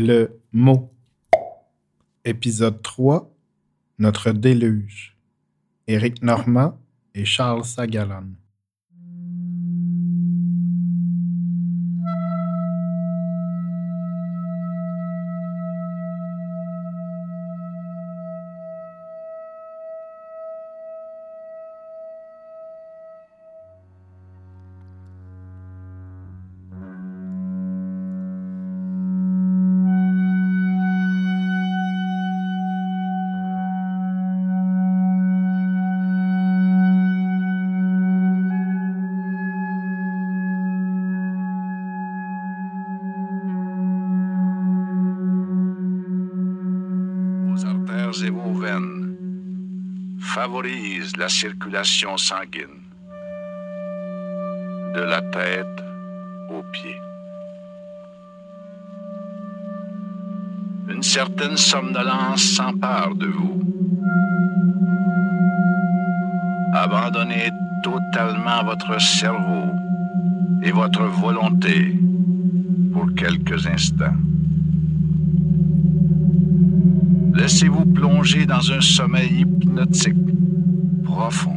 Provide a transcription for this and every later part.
Le mot. Épisode 3. Notre déluge. Éric Normand et Charles Sagalon. Favorise la circulation sanguine de la tête aux pieds. Une certaine somnolence s'empare de vous. Abandonnez totalement votre cerveau et votre volonté pour quelques instants. Laissez-vous plonger dans un sommeil hypnotique profond.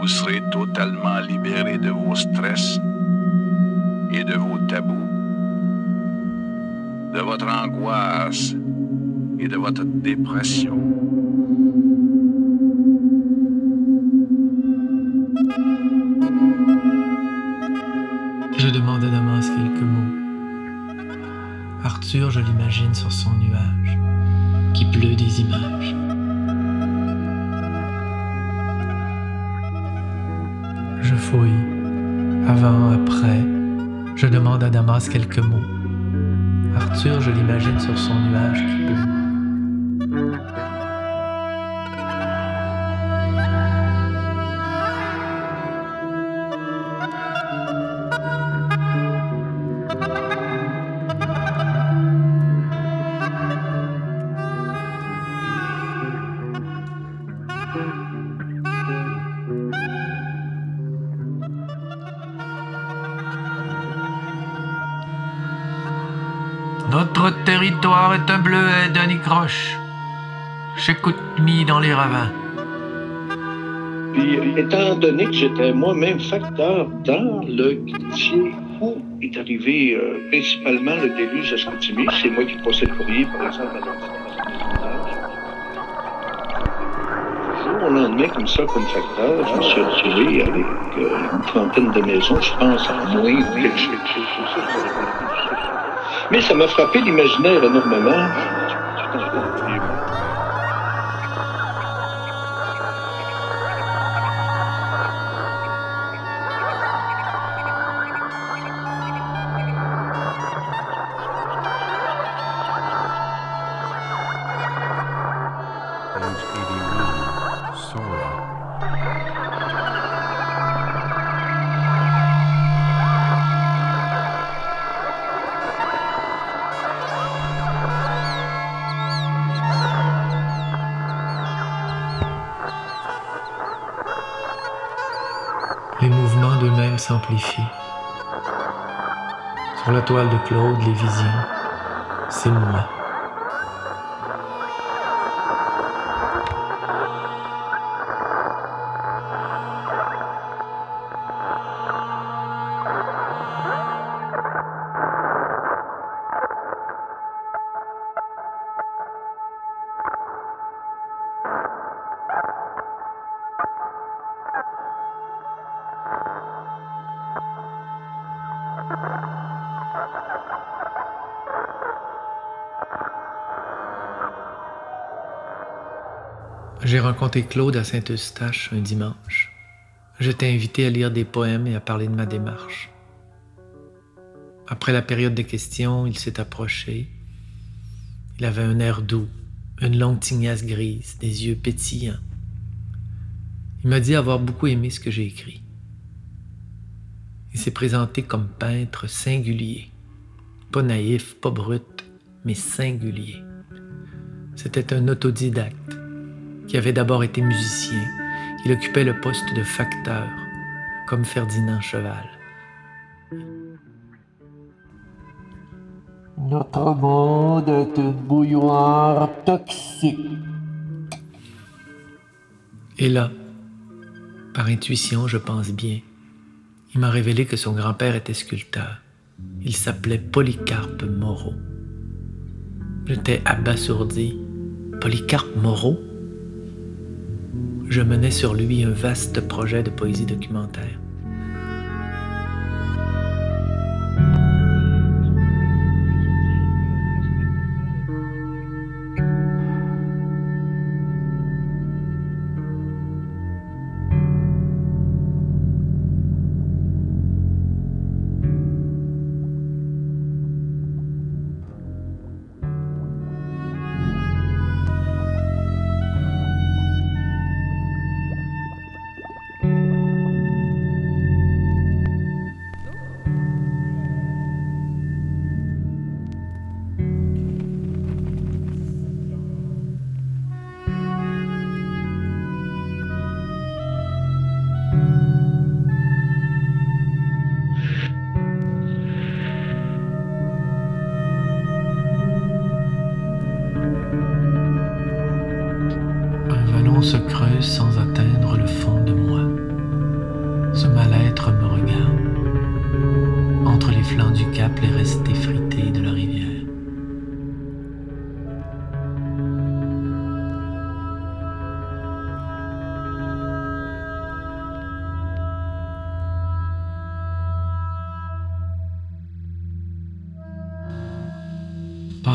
Vous serez totalement libéré de vos stress et de vos tabous, de votre angoisse et de votre dépression. Sur son nuage, qui pleut des images. Je fouille, avant, après. Je demande à Damas quelques mots. Arthur, je l'imagine sur son nuage qui pleut. Territoire est d'un icroche. J'écoute dans les ravins. Puis, étant donné que j'étais moi-même facteur dans le quartier où est arrivé euh, principalement le déluge à Chicoutimi, c'est moi qui passais le courrier, par exemple, à lendemain, comme ça, comme facteur, je me suis retrouvé avec euh, une trentaine de maisons, je pense, en moins ou quelque chose comme ça. Mais ça m'a frappé l'imaginaire énormément. Les mouvements d'eux-mêmes s'amplifient. Sur la toile de Claude, les visions, c'est moi. J'ai rencontré Claude à Saint-Eustache un dimanche. J'étais invité à lire des poèmes et à parler de ma démarche. Après la période des questions, il s'est approché. Il avait un air doux, une longue tignasse grise, des yeux pétillants. Il m'a dit avoir beaucoup aimé ce que j'ai écrit. Il s'est présenté comme peintre singulier. Pas naïf, pas brut, mais singulier. C'était un autodidacte qui avait d'abord été musicien. Il occupait le poste de facteur, comme Ferdinand Cheval. Notre monde est une bouilloire toxique. Et là, par intuition, je pense bien, il m'a révélé que son grand-père était sculpteur. Il s'appelait Polycarpe Moreau. J'étais abasourdi. Polycarpe Moreau? Je menais sur lui un vaste projet de poésie documentaire.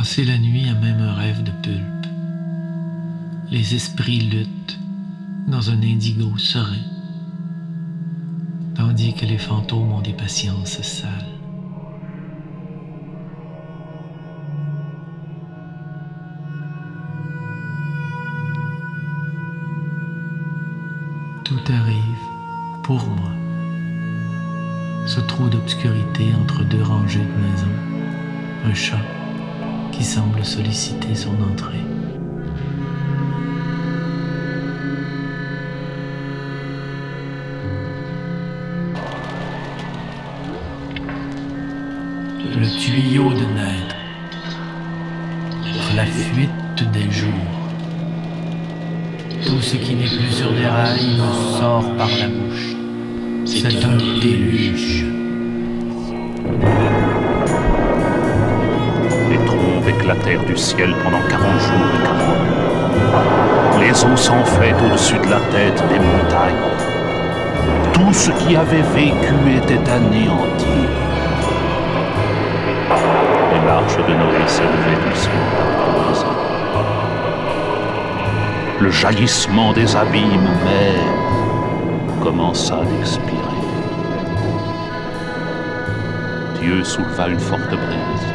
Passer la nuit a même un rêve de pulpe. Les esprits luttent dans un indigo serein, tandis que les fantômes ont des patiences sales. Tout arrive pour moi. Ce trou d'obscurité entre deux rangées de maisons. Un chat qui semble solliciter son entrée. Le tuyau de naître. La fuite des jours. Tout ce qui n'est plus sur des rails me sort par la bouche. C'est un déluge. Du ciel pendant 40 jours et 40 nuits. Les eaux s'enflaient au-dessus de la tête des montagnes. Tout ce qui avait vécu était anéanti. Les marches de Noé s'élevaient du ciel. Le jaillissement des abîmes mais commença d'expirer. Dieu souleva une forte brise.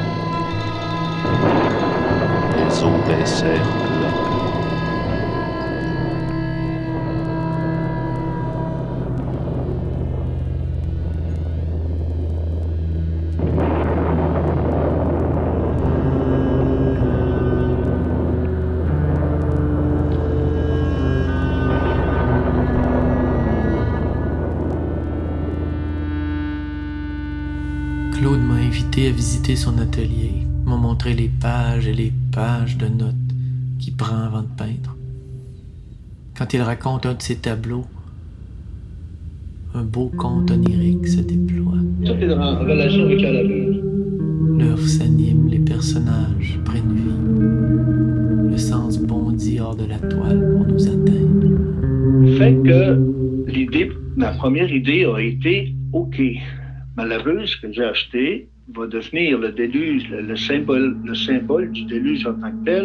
Claude m'a invité à visiter son atelier, m'a montré les pages et les pages de notes qu'il prend avant de peindre. Quand il raconte un de ses tableaux, un beau conte onirique se déploie. Tout est en relation avec la. L'œuvre s'anime, les personnages prennent vie. Le sens bondit hors de la toile pour nous atteindre. Fait que l'idée, ma première idée a été OK, ma laveuse que j'ai achetée va devenir le déluge, le, le symbole, le symbole du déluge en tant que tel.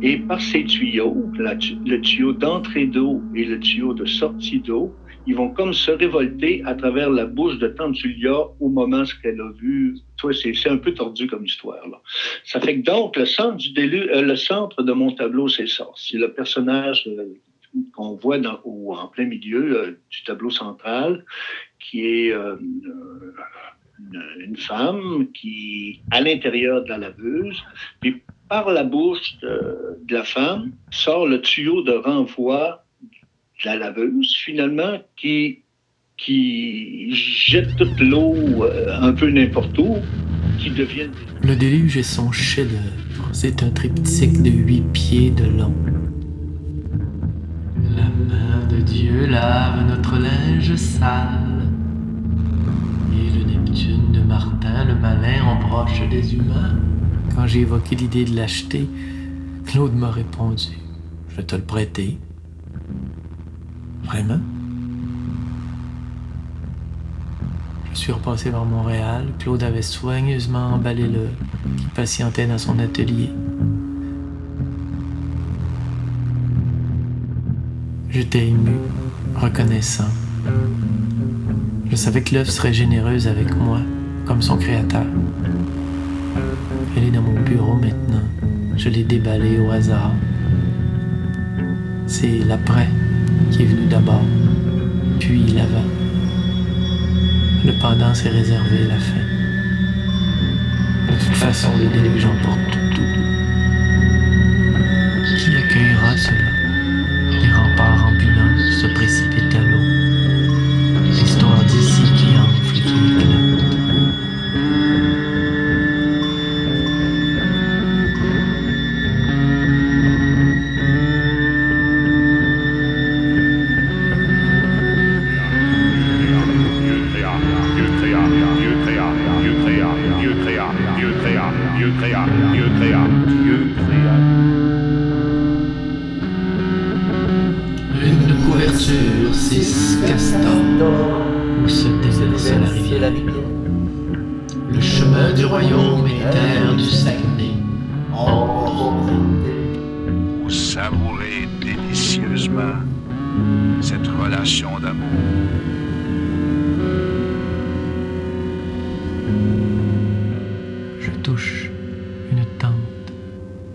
Et par ces tuyaux, le tuyau d'entrée d'eau et le tuyau de sortie d'eau, ils vont comme se révolter à travers la bouche de Tante Julia au moment ce qu'elle a vu. Toi, c'est un peu tordu comme histoire. Ça fait que donc, le centre, du délu, euh, le centre de mon tableau, c'est ça. C'est le personnage qu'on voit en plein milieu euh, du tableau central, qui est euh, une, femme qui, à l'intérieur de la laveuse, puis par la bouche de, la femme, sort le tuyau de renvoi de la laveuse, finalement, qui, qui jettent toute l'eau euh, un peu n'importe où, qui deviennent... Le déluge est son chef-d'œuvre. C'est un triptyque de huit pieds de long. Dieu lave notre linge sale. Et le Neptune de Martin, le malin, embroche des humains. Quand j'ai évoqué l'idée de l'acheter, Claude m'a répondu Je vais te le prêter. Vraiment? Je suis repassé vers Montréal. Claude avait soigneusement emballé le qui patientait dans son atelier. J'étais ému, reconnaissant. Je savais que l'œuvre serait généreuse avec moi, comme son créateur. Elle est dans mon bureau maintenant. Je l'ai déballée au hasard. C'est l'après qui est venu d'abord, puis l'avant. Le pendant s'est réservé la fin. De toute façon, le déluge emporte royaume et terre du Saguenay. Vous savourez délicieusement cette relation d'amour. Je touche une tente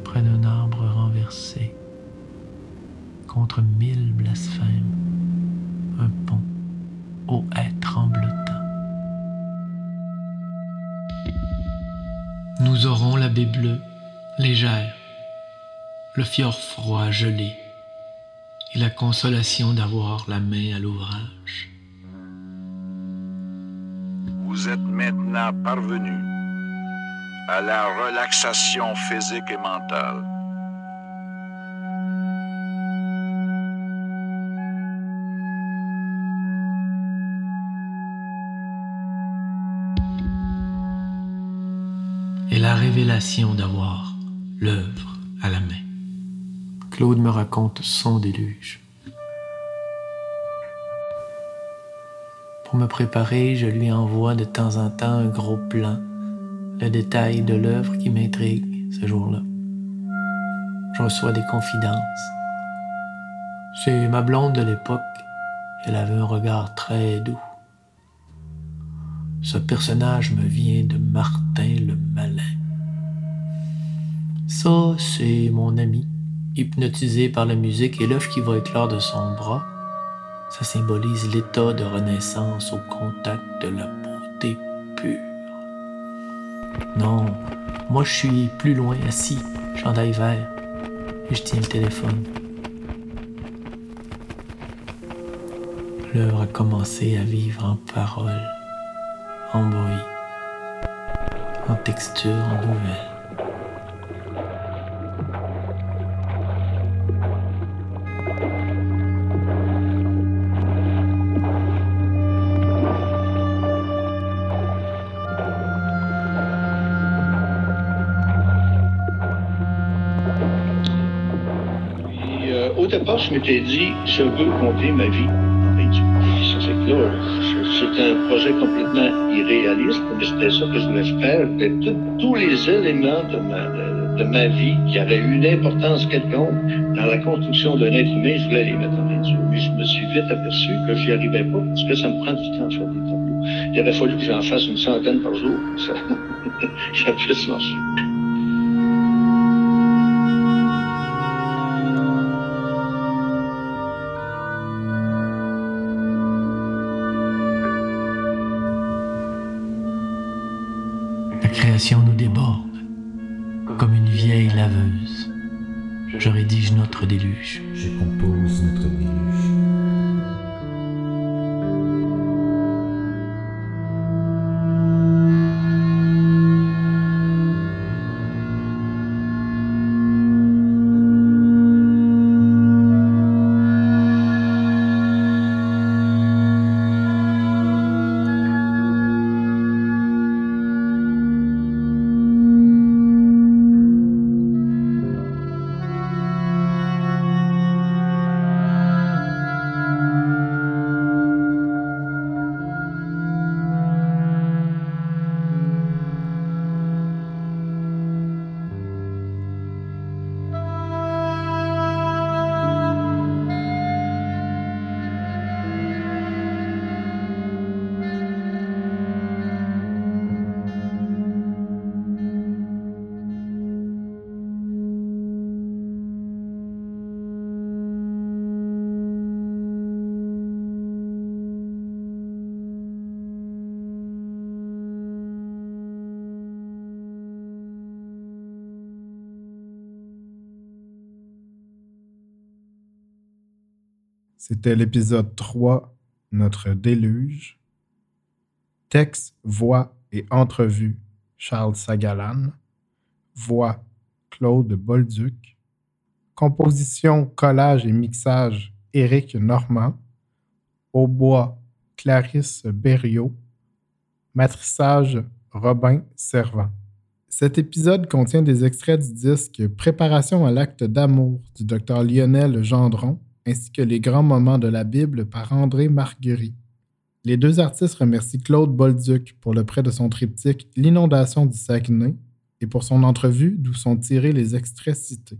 près d'un arbre renversé. Contre mille blasphèmes, un pont au être tremblotant. Nous aurons la baie bleue, légère, le fjord froid gelé, et la consolation d'avoir la main à l'ouvrage. Vous êtes maintenant parvenu à la relaxation physique et mentale. Et la révélation d'avoir l'œuvre à la main. Claude me raconte son déluge. Pour me préparer, je lui envoie de temps en temps un gros plan, le détail de l'œuvre qui m'intrigue ce jour-là. Je reçois des confidences. C'est ma blonde de l'époque. Elle avait un regard très doux. Ce personnage me vient de Martin le Malin. Ça, c'est mon ami, hypnotisé par la musique et l'œuf qui va éclore de son bras. Ça symbolise l'état de renaissance au contact de la beauté pure. Non, moi je suis plus loin, assis, chandail vert, et je tiens le téléphone. L'œuvre a commencé à vivre en paroles en bruit, en texture, en nouvelle. Euh, au départ, je m'étais dit, je veux compter ma vie en. Là, c'était un projet complètement irréaliste, mais c'était ça que je voulais faire. Tous les éléments de ma, vie qui avaient une importance quelconque dans la construction d'un être humain, je voulais les mettre en réduit. Mais je me suis vite aperçu que j'y arrivais pas parce que ça me prend du temps de faire des tableaux. Il aurait fallu que j'en fasse une centaine par jour. Ça, ça puisse marcher. Nous déborde, comme une vieille laveuse. Je rédige notre déluge. Je compose notre déluge. C'était l'épisode 3, Notre déluge. Texte, voix et entrevue, Charles Sagalan. Voix, Claude Bolduc. Composition, collage et mixage, Éric Normand. Au bois, Clarisse Berriot. Matrissage, Robin Servant. Cet épisode contient des extraits du disque Préparation à l'acte d'amour du docteur Lionel Gendron, ainsi que les grands moments de la Bible par André Marguerite. Les deux artistes remercient Claude Bolduc pour le prêt de son triptyque L'inondation du Saguenay et pour son entrevue d'où sont tirés les extraits cités.